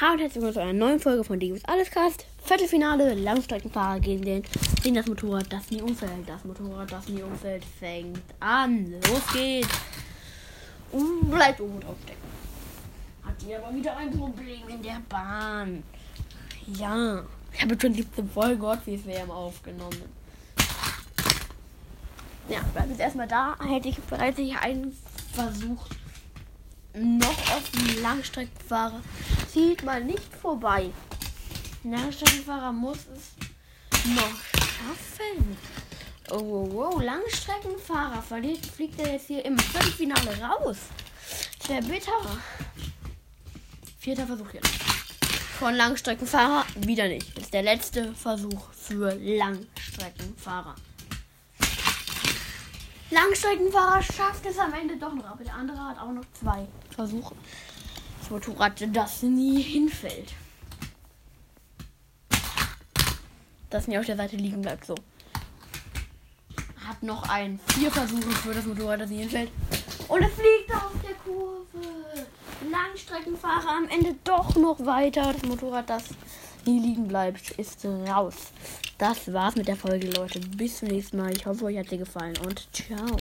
Hallo und herzlich willkommen zu einer neuen Folge von Digos Allescast. Viertelfinale, Langstreckenfahrer gegen den, gegen das Motorrad, das nie umfällt. Das Motorrad, das nie umfällt, fängt an. Los geht's. Und bleibt oben drauf stecken. Hat hier aber wieder ein Problem in der Bahn. Ja, ich habe schon 17 Folge Gott, wie es WM aufgenommen. Ja, bleiben jetzt erstmal da. Hätte ich bereits einen Versuch noch auf den Langstreckenfahrer zieht mal nicht vorbei. Der Langstreckenfahrer muss es noch schaffen. Oh, oh, oh. Langstreckenfahrer verliert, fliegt er jetzt hier im Viertelfinale raus. Der bitter. Vierter Versuch jetzt. Von Langstreckenfahrer wieder nicht. Das ist der letzte Versuch für Langstreckenfahrer. Langstreckenfahrer schafft es am Ende doch noch, aber der andere hat auch noch zwei Versuche. Das Motorrad, das nie hinfällt. Das nie auf der Seite liegen bleibt, so. Hat noch ein vier Versuche für das Motorrad, das nie hinfällt. Und es fliegt auf. Langstreckenfahrer am Ende doch noch weiter. Das Motorrad, das nie liegen bleibt, ist raus. Das war's mit der Folge, Leute. Bis zum nächsten Mal. Ich hoffe, euch hat sie gefallen und ciao.